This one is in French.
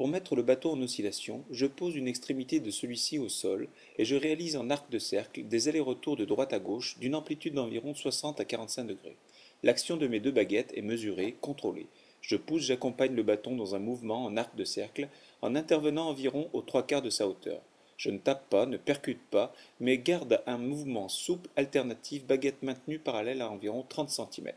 Pour mettre le bateau en oscillation, je pose une extrémité de celui-ci au sol et je réalise en arc de cercle des allers-retours de droite à gauche d'une amplitude d'environ 60 à 45 degrés. L'action de mes deux baguettes est mesurée, contrôlée. Je pousse, j'accompagne le bâton dans un mouvement en arc de cercle, en intervenant environ aux trois quarts de sa hauteur. Je ne tape pas, ne percute pas, mais garde un mouvement souple alternatif, baguette maintenue parallèle à environ 30 cm.